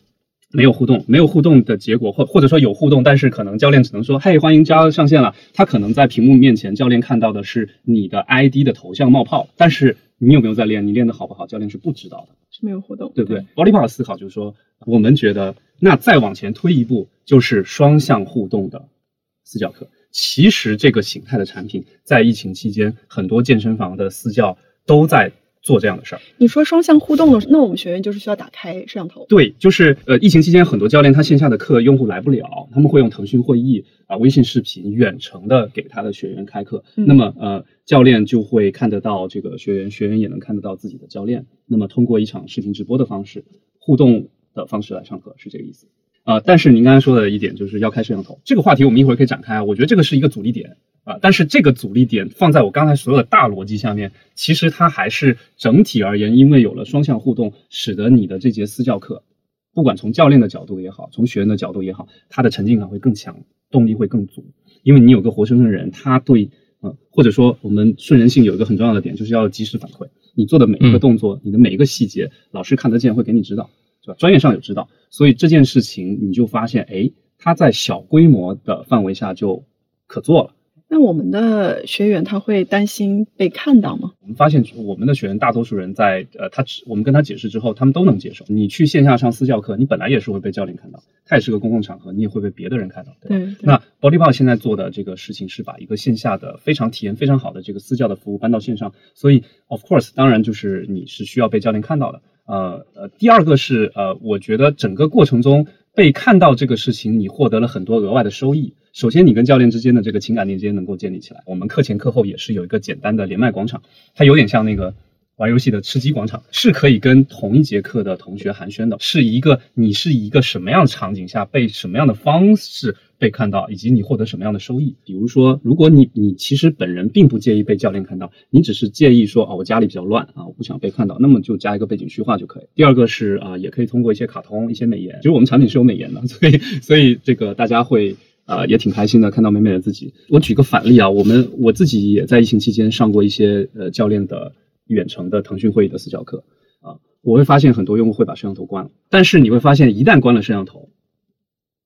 没有互动，没有互动的结果，或或者说有互动，但是可能教练只能说，嘿，欢迎加上线了。他可能在屏幕面前，教练看到的是你的 ID 的头像冒泡，但是。你有没有在练？你练的好不好？教练是不知道的，是没有互动，对不对？Body Park 思考就是说，我们觉得那再往前推一步，就是双向互动的私教课。其实这个形态的产品，在疫情期间，很多健身房的私教都在。做这样的事儿，你说双向互动的，那我们学员就是需要打开摄像头。对，就是呃，疫情期间很多教练他线下的课用户来不了，他们会用腾讯会议啊、微信视频远程的给他的学员开课。那么呃，教练就会看得到这个学员，学员也能看得到自己的教练。那么通过一场视频直播的方式，互动的方式来上课，是这个意思。啊，但是您刚才说的一点就是要开摄像头，这个话题我们一会儿可以展开啊。我觉得这个是一个阻力点啊，但是这个阻力点放在我刚才所有的大逻辑下面，其实它还是整体而言，因为有了双向互动，使得你的这节私教课，不管从教练的角度也好，从学员的角度也好，它的沉浸感会更强，动力会更足，因为你有个活生生的人，他对，嗯，或者说我们顺人性有一个很重要的点，就是要及时反馈，你做的每一个动作，你的每一个细节，老师看得见，会给你指导。专业上有指导，所以这件事情你就发现，哎，它在小规模的范围下就可做了。那我们的学员他会担心被看到吗？我们发现我们的学员大多数人在呃，他我们跟他解释之后，他们都能接受。你去线下上私教课，你本来也是会被教练看到，他也是个公共场合，你也会被别的人看到。对。那 Body Park 现在做的这个事情是把一个线下的非常体验非常好的这个私教的服务搬到线上，所以 Of course，当然就是你是需要被教练看到的。呃呃，第二个是呃，我觉得整个过程中被看到这个事情，你获得了很多额外的收益。首先，你跟教练之间的这个情感链接能够建立起来。我们课前课后也是有一个简单的连麦广场，它有点像那个玩游戏的吃鸡广场，是可以跟同一节课的同学寒暄的，是一个你是一个什么样的场景下被什么样的方式。被看到，以及你获得什么样的收益？比如说，如果你你其实本人并不介意被教练看到，你只是介意说啊，我家里比较乱啊，我不想被看到，那么就加一个背景虚化就可以。第二个是啊，也可以通过一些卡通、一些美颜，其实我们产品是有美颜的，所以所以这个大家会啊也挺开心的，看到美美的自己。我举个反例啊，我们我自己也在疫情期间上过一些呃教练的远程的腾讯会议的私教课啊，我会发现很多用户会把摄像头关了，但是你会发现一旦关了摄像头，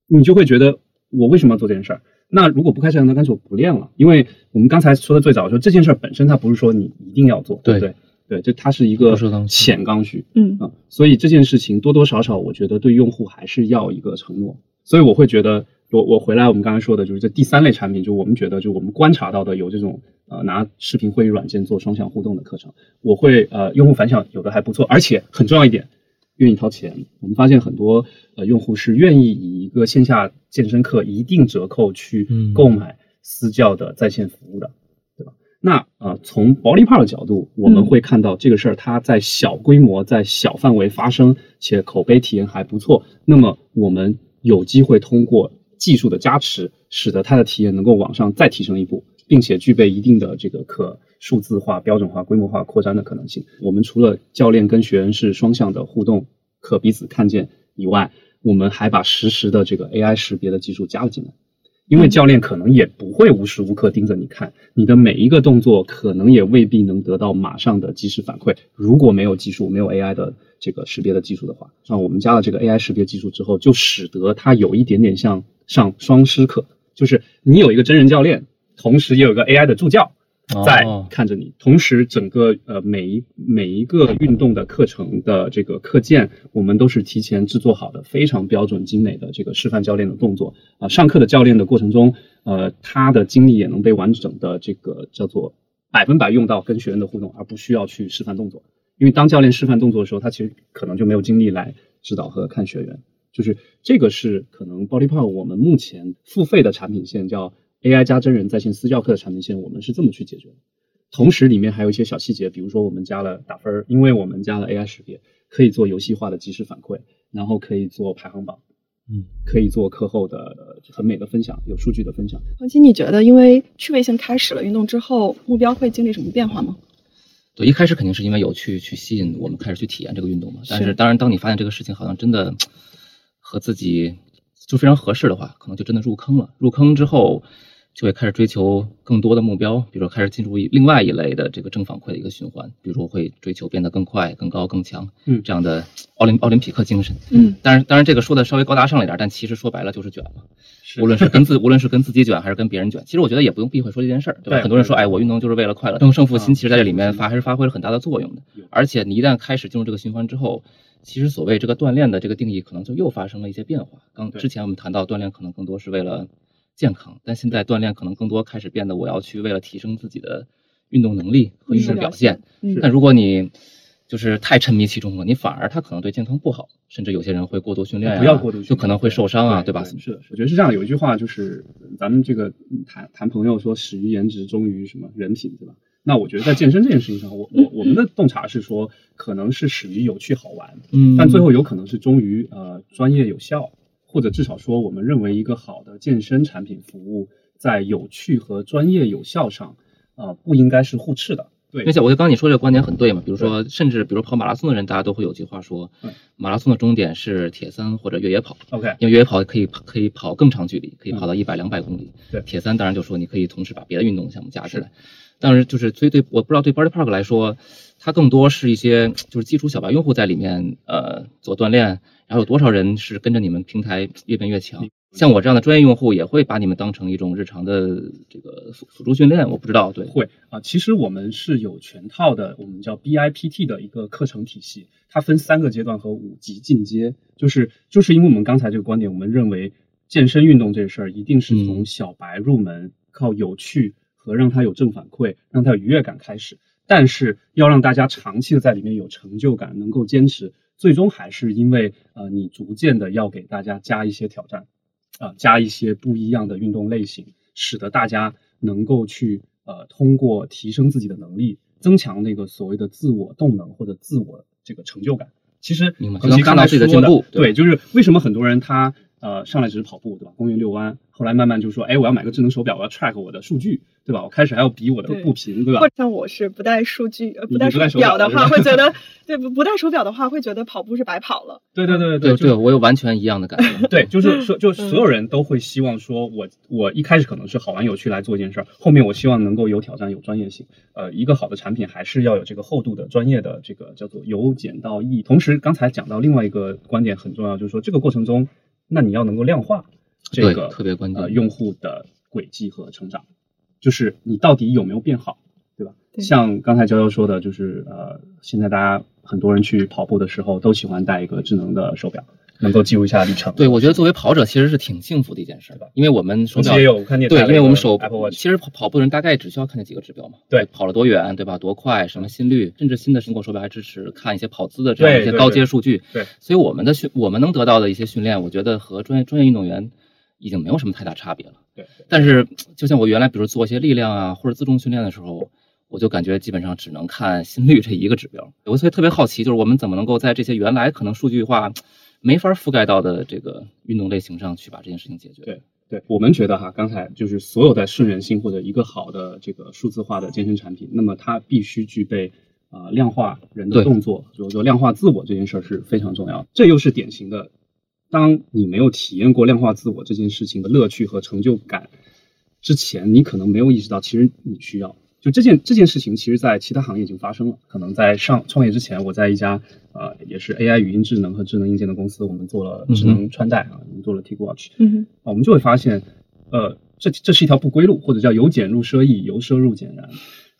你就会觉得。我为什么要做这件事儿？那如果不开摄像头，干脆我不练了，因为我们刚才说的最早说这件事儿本身它不是说你一定要做，对不对？对，就它是一个浅刚需，嗯啊，所以这件事情多多少少，我觉得对用户还是要一个承诺。所以我会觉得，我我回来我们刚才说的就是这第三类产品，就我们觉得就我们观察到的有这种呃拿视频会议软件做双向互动的课程，我会呃用户反响有的还不错，而且很重要一点，愿意掏钱。我们发现很多呃用户是愿意以一个线下健身课一定折扣去嗯购买私教的在线服务的。对吧？那呃，从 Body Part 的角度，我们嗯会看到这个事儿它在小规模、在小范围发生，且口碑体验还不错。那么我们有机会通过技术的加持，使得它的体验能够往上再提升一步，并且具备一定的这个可数字化、标准化、规模化扩张的可能性。我们除了教练跟学员是双向的互动，可彼此看见以外，我们还把实时的这个 AI 识别的技术加了进来。因为教练可能也不会无时无刻盯着你看，你的每一个动作可能也未必能得到马上的及时反馈。如果没有技术，没有 AI 的这个识别的技术的话，像我们加了这个 AI 识别技术之后，就使得它有一点点像上双师课，就是你有一个真人教练，同时也有一个 AI 的助教在哦看着你，同时整个呃每一每一个运动的课程的这个课件，我们都是提前制作好的，非常标准精美的这个示范教练的动作啊、上课的教练的过程中，呃，他的精力也能被完整的这个叫做百分百用到跟学员的互动，而不需要去示范动作。因为当教练示范动作的时候，他其实可能就没有精力来指导和看学员。就是这个是可能 Body Power 我们目前付费的产品线叫 AI 加真人在线私教课的产品线，我们是这么去解决的。同时里面还有一些小细节，比如说我们加了打分儿，因为我们加了 AI 识别，可以做游戏化的即时反馈，然后可以做排行榜，嗯，可以做课后的呃很美的分享，有数据的分享。黄鑫，你觉得因为趣味性开始了运动之后，目标会经历什么变化吗？对，一开始肯定是因为有趣去吸引我们开始去体验这个运动嘛。但是是当然，当你发现这个事情好像真的和自己就非常合适的话，可能就真的入坑了。入坑之后，就会开始追求更多的目标，比如说开始进入另外一类的这个正反馈的一个循环，比如说会追求变得更快、更高、更强，嗯这样的奥林奥林匹克精神。嗯，当然，当然这个说的稍微高大上了一点，但其实说白了就是卷嘛。是无论是跟自无论是跟自己卷还是跟别人卷，其实我觉得也不用避讳说这件事儿，对吧？对很多人说，对哎，我运动就是为了快乐，争胜负心，啊其实在这里面发还是发挥了很大的作用的。而且你一旦开始进入这个循环之后，其实所谓这个锻炼的这个定义，可能就又发生了一些变化。刚对之前我们谈到锻炼可能更多是为了健康，但现在锻炼可能更多开始变得我要去为了提升自己的运动能力和运动表现。嗯但如果你就是太沉迷其中了，你反而它可能对健康不好，甚至有些人会过度训练、啊，不要过度训练就可能会受伤啊，对吧？是的，我觉得是这样。有一句话就是，咱们这个嗯谈谈朋友说，始于颜值，忠于什么人品，对吧？那我觉得在健身这件事情上，我我我们的洞察是说，可能是始于有趣好玩，嗯。但最后有可能是终于呃专业有效，或者至少说，我们认为一个好的健身产品服务在有趣和专业有效上，呃，不应该是互斥的。对。而且我觉得刚刚你说这个观点很对嘛，比如说，甚至比如跑马拉松的人，大家都会有句话说嗯，马拉松的终点是铁三或者越野跑，，OK，因为越野跑可以可以跑更长距离，可以跑到一百两百公里。嗯对。铁三当然就说你可以同时把别的运动项目加起来。但是就是所以对我不知道对 Body Park 来说，它更多是一些就是基础小白用户在里面呃做锻炼，然后有多少人是跟着你们平台越变越强。像我这样的专业用户也会把你们当成一种日常的这个辅辅助训练，我不知道，对，会啊，其实我们是有全套的，我们叫 BIPT 的一个课程体系，它分三个阶段和五级进阶，就是就是因为我们刚才这个观点，我们认为健身运动这事儿一定是从嗯小白入门，靠有趣和让他有正反馈，让他有愉悦感开始，但是要让大家长期的在里面有成就感，能够坚持，最终还是因为呃你逐渐的要给大家加一些挑战。啊、加一些不一样的运动类型，使得大家能够去呃通过提升自己的能力，增强那个所谓的自我动能或者自我这个成就感。其实明白刚才就能看到自己的进步对对，就是为什么很多人他呃上来只是跑步，对吧？公园遛弯，后来慢慢就说，哎，我要买个智能手表，我要 track 我的数据，对吧？我开始还要比我的步频，对吧或？者像我是不带数据、呃不带手表表的话，会觉得对不不带手表的话，会觉得跑步是白跑了。对对对对就是我有完全一样的感觉。对，就是嗯 [laughs] 说，就所有人都会希望说我，我一开始可能是好玩有趣来做一件事儿，后面我希望能够有挑战、有专业性。呃，一个好的产品还是要有这个厚度的专业的这个叫做由简到易。同时，刚才讲到另外一个观点很重要，就是说这个过程中，那你要能够量化这个特别关键。呃用户的轨迹和成长，就是你到底有没有变好，对吧？对。像刚才娇娇说的，就是呃，现在大家很多人去跑步的时候都喜欢带一个智能的手表，能够记录一下里程。对，我觉得作为跑者其实是挺幸福的一件事儿的，因为我们手表也有，我看你对，因为我们手其实跑跑步的人大概只需要看这几个指标嘛，对跑了多远，对吧？多快，什么心率，甚至新的苹果手表还支持看一些跑姿的这样一些高阶数据。对所以我们的训，我们能得到的一些训练，我觉得和专业专业运动员已经没有什么太大差别了。对对但是就像我原来比如做一些力量啊或者自重训练的时候，我就感觉基本上只能看心率这一个指标。我所以特别好奇，就是我们怎么能够在这些原来可能数据化没法覆盖到的这个运动类型上去把这件事情解决。对对，我们觉得哈，刚才就是所有的顺人性或者一个好的这个数字化的健身产品，那么它必须具备啊、呃量化人的动作，就是说量化自我这件事儿是非常重要的。这又是典型的，当你没有体验过量化自我这件事情的乐趣和成就感之前，你可能没有意识到，其实你需要。就这件这件事情，其实在其他行业已经发生了。可能在上创业之前，我在一家呃也是 AI 语音智能和智能硬件的公司，我们做了智能穿戴啊，我们做了 TicWatch。嗯啊，我们就会发现，呃，这这是一条不归路，或者叫由俭入奢易，由奢入俭难。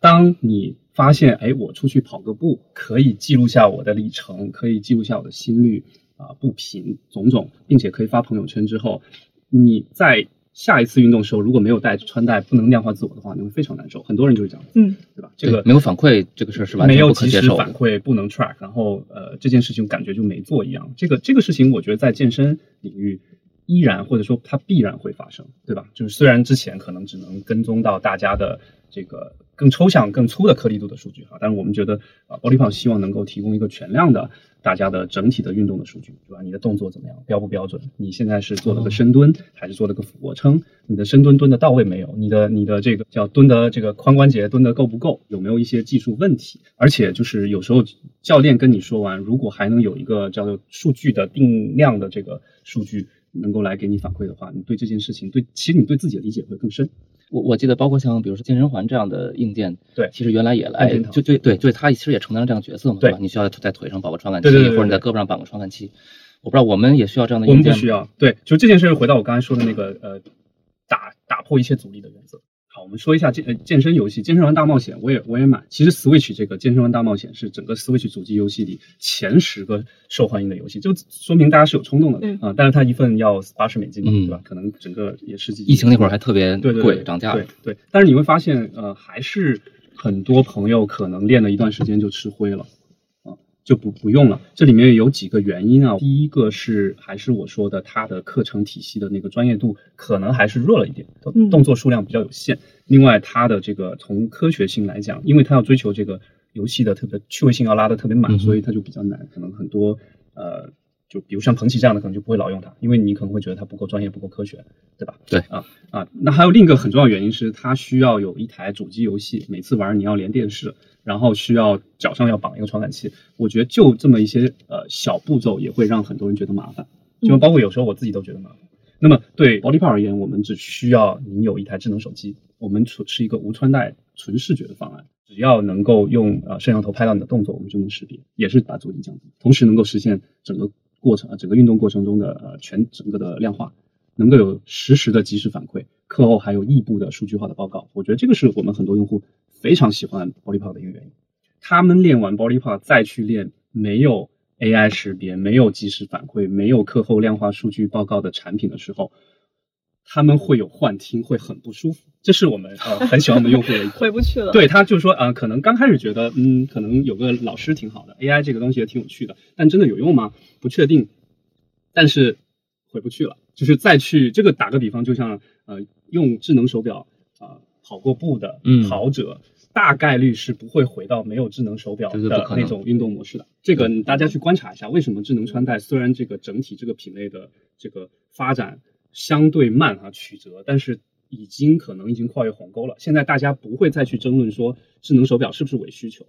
当你发现，哎，我出去跑个步，可以记录下我的里程，可以记录下我的心率啊、步频种种，并且可以发朋友圈之后，你在下一次运动的时候，如果没有带穿戴，不能量化自我的话，你会非常难受。很多人就是这样子，嗯对吧？这个没有反馈这个事儿是完没全没有及时。反馈，不能 track，然后呃这件事情感觉就没做一样。这个这个事情，我觉得在健身领域依然或者说它必然会发生，对吧？就是虽然之前可能只能跟踪到大家的这个更抽象、更粗的颗粒度的数据哈，但是我们觉得呃 Pump 希望能够提供一个全量的大家的整体的运动的数据，对吧？你的动作怎么样，标不标准？你现在是做了个深蹲，还是做了个俯卧撑？你的深蹲蹲的到位没有？你的你的这个叫蹲的这个髋关节蹲的够不够？有没有一些技术问题？而且就是有时候教练跟你说完，如果还能有一个叫做数据的定量的这个数据能够来给你反馈的话，你对这件事情对其实你对自己的理解会更深。我我记得包括像比如说健身环这样的硬件，对其实原来也来就就对对，它其实也承担了这样的角色嘛，对吧？你需要在腿上绑个传感器，或者你在胳膊上绑个传感器。我不知道我们也需要这样的硬件我，们不需要。对，就这件事回到我刚才说的那个呃，打打破一切阻力的原则。好，我们说一下健呃健身游戏《健身环大冒险》，我也我也买。其实 Switch 这个《健身环大冒险》是整个 Switch 主机游戏里前十个受欢迎的游戏，就说明大家是有冲动的嗯啊。但是它一份要八十美金嘛，嗯对吧？可能整个也是几。疫情那会儿还特别对对对贵，涨价了对。对，但是你会发现，呃，还是很多朋友可能练了一段时间就吃灰了，啊，就不不用了。这里面有几个原因啊。第一个是还是我说的，它的课程体系的那个专业度可能还是弱了一点，嗯动作数量比较有限。另外，它的这个从科学性来讲，因为它要追求这个游戏的特别趣味性要拉的特别满，嗯所以它就比较难。可能很多呃，就比如像彭奇这样的，可能就不会老用它，因为你可能会觉得它不够专业、不够科学，对吧？对啊啊，那还有另一个很重要的原因是，它需要有一台主机游戏，每次玩你要连电视，然后需要脚上要绑一个传感器。我觉得就这么一些呃小步骤，也会让很多人觉得麻烦，就包括有时候我自己都觉得麻烦。那么对 Body Part 而言，我们只需要你有一台智能手机，我们纯是一个无穿戴纯视觉的方案，只要能够用呃摄像头拍到你的动作，我们就能识别，也是把阻力降低，同时能够实现整个过程啊整个运动过程中的呃全整个的量化，能够有实时的及时反馈，课后还有异步的数据化的报告。我觉得这个是我们很多用户非常喜欢 Body Part 的一个原因。他们练完 Body Part 再去练没有 AI 识别、没有及时反馈、没有课后量化数据报告的产品的时候，他们会有幻听，会很不舒服。这是我们呃 [laughs] 很喜欢我们用户的一个回不去了。对他就是说，呃，可能刚开始觉得，嗯，可能有个老师挺好的，AI 这个东西也挺有趣的，但真的有用吗？不确定。但是回不去了，就是再去这个打个比方，就像呃用智能手表啊、呃跑过步的嗯跑者，大概率是不会回到没有智能手表的那种运动模式的。这个大家去观察一下，为什么智能穿戴虽然这个整体这个品类的这个发展相对慢啊曲折，但是已经可能已经跨越鸿沟了。现在大家不会再去争论说智能手表是不是伪需求。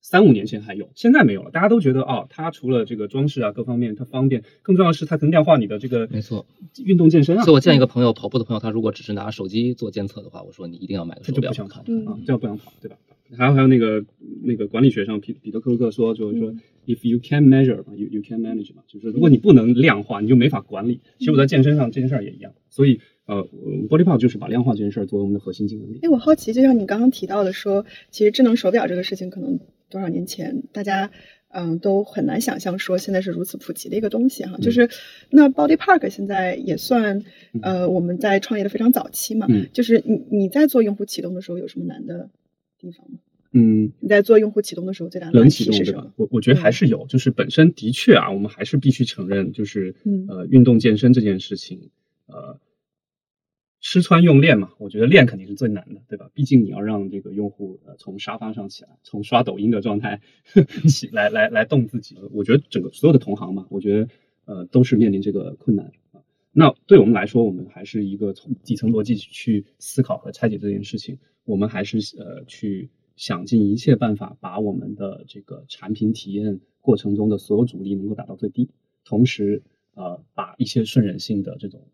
三五年前还有，现在没有了。大家都觉得哦，它除了这个装饰啊各方面它方便，更重要的是它能量化你的这个没错运动健身啊。所以我见一个朋友跑步的朋友，他如果只是拿手机做监测的话，我说你一定要买个手表不想跑啊，这样不想跑，对吧？还有还有那个那个管理学上，彼彼得克鲁克说，就是说、嗯 if you can measure 嘛，you you can manage 嘛，就是如果你不能量化，你就没法管理。其实我在健身上这件事儿也一样，所以呃，Body Pop 就是把量化这件事儿作为我们的核心竞争力。哎，我好奇，就像你刚刚提到的说，其实智能手表这个事情，可能多少年前大家嗯都很难想象，说现在是如此普及的一个东西哈。就是那 Body Park 现在也算呃我们在创业的非常早期嘛，嗯就是你你在做用户启动的时候有什么难的地方吗？嗯，你在做用户启动的时候最大的冷难启动对吧题是什么？？我我觉得还是有，就是本身的确啊，我们还是必须承认，就是嗯呃，运动健身这件事情，呃，吃穿用练嘛，我觉得练肯定是最难的，对吧？毕竟你要让这个用户呃从沙发上起来，从刷抖音的状态 [laughs] 起来来来动自己。我觉得整个所有的同行嘛，我觉得呃都是面临这个困难啊。那对我们来说，我们还是一个从底层逻辑去思考和拆解这件事情，我们还是呃去想尽一切办法，把我们的这个产品体验过程中的所有阻力能够打到最低，同时呃把一些顺忍性的这种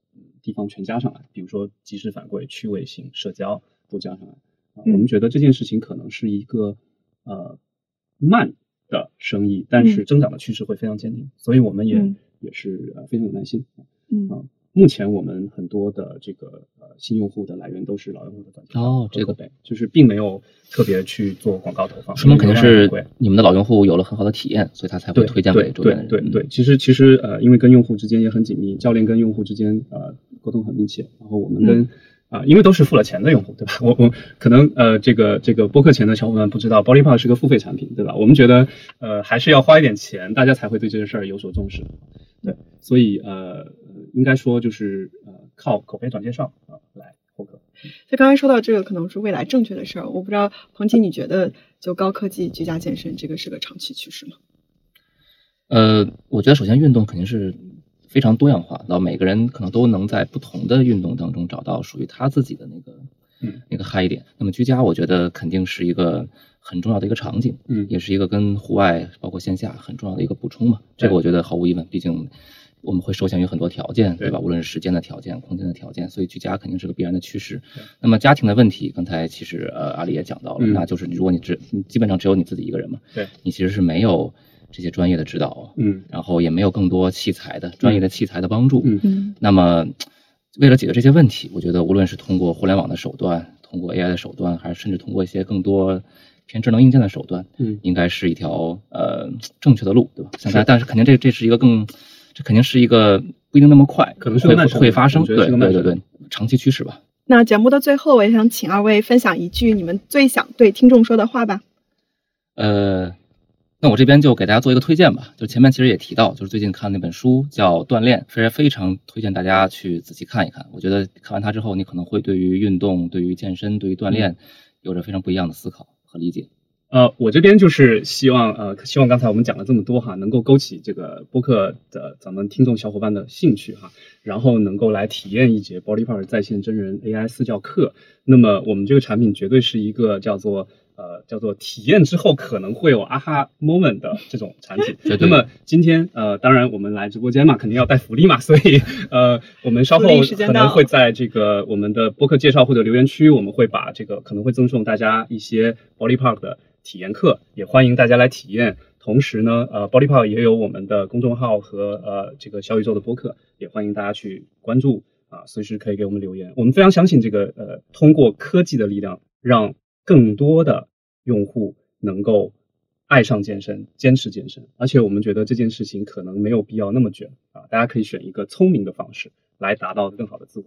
地方全加上来，比如说及时反馈、趣味性、社交都加上来。我们觉得这件事情可能是一个呃慢的生意，但是嗯增长的趋势会非常坚定，所以我们也、嗯也是呃非常有耐心。嗯啊目前我们很多的这个呃新用户的来源都是老用户的转介哦这个对，就是并没有特别去做广告投放，说明肯定是你们的老用户有了很好的体验，所以他才会推荐给周边的人。对对对，嗯其实其实呃，因为跟用户之间也很紧密，教练跟用户之间呃沟通很密切，然后我们跟啊、因为都是付了钱的用户，对吧？[laughs] 我我可能呃，这个这个播客前的小伙伴不知道，Body Pop 是个付费产品，对吧？我们觉得呃还是要花一点钱，大家才会对这件事儿有所重视，对，所以呃呃应该说就是呃靠口碑转介绍啊、来获客。就刚才说到这个，可能是未来正确的事儿。我不知道彭奇，你觉得就高科技居家健身这个是个长期趋势吗？呃，我觉得首先运动肯定是非常多样化，然后每个人可能都能在不同的运动当中找到属于他自己的那个嗯那个嗨点。那么居家，我觉得肯定是一个很重要的一个场景，嗯也是一个跟户外包括线下很重要的一个补充嘛。这个我觉得毫无疑问，毕竟我们会受限于很多条件，对对吧？无论是时间的条件、空间的条件，所以居家肯定是个必然的趋势。那么家庭的问题，刚才其实呃阿里也讲到了，嗯那就是如果你只基本上只有你自己一个人嘛，对，你其实是没有这些专业的指导，嗯然后也没有更多器材的专业的器材的帮助。嗯嗯那么，为了解决这些问题，我觉得无论是通过互联网的手段，通过 AI 的手段，还是甚至通过一些更多偏智能硬件的手段，嗯应该是一条呃正确的路，对吧？现在，但是肯定这这是一个更，这肯定是一个不一定那么快，可能是会会发生，对对对对，长期趋势吧。那节目的最后，我也想请二位分享一句你们最想对听众说的话吧。呃，那我这边就给大家做一个推荐吧。就前面其实也提到，就是最近看那本书叫《锻炼》，非常非常推荐大家去仔细看一看。我觉得看完它之后，你可能会对于运动、对于健身、对于锻炼有着非常不一样的思考和理解。呃，我这边就是希望呃，希望刚才我们讲了这么多哈，能够勾起这个播客的咱们听众小伙伴的兴趣哈，然后能够来体验一节 Body Part 在线真人 AI 私教课。那么我们这个产品绝对是一个叫做呃叫做体验之后可能会有啊哈 moment 的这种产品。那么今天呃，当然我们来直播间嘛，肯定要带福利嘛，所以呃，我们稍后可能会在这个我们的播客介绍或者留言区，我们会把这个可能会赠送大家一些 Body Park 的体验课，也欢迎大家来体验。同时呢，呃，Body Park 也有我们的公众号和呃这个小宇宙的播客，也欢迎大家去关注啊，随时可以给我们留言。我们非常相信这个呃，通过科技的力量，让更多的用户能够爱上健身，坚持健身。而且我们觉得这件事情可能没有必要那么卷啊，大家可以选一个聪明的方式来达到更好的自我。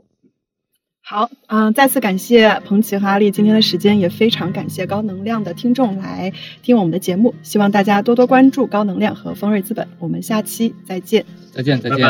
好，嗯、再次感谢彭奇和阿丽今天的时间，也非常感谢高能量的听众来听我们的节目，希望大家多多关注高能量和丰瑞资本，我们下期再见。再见，再见拜拜。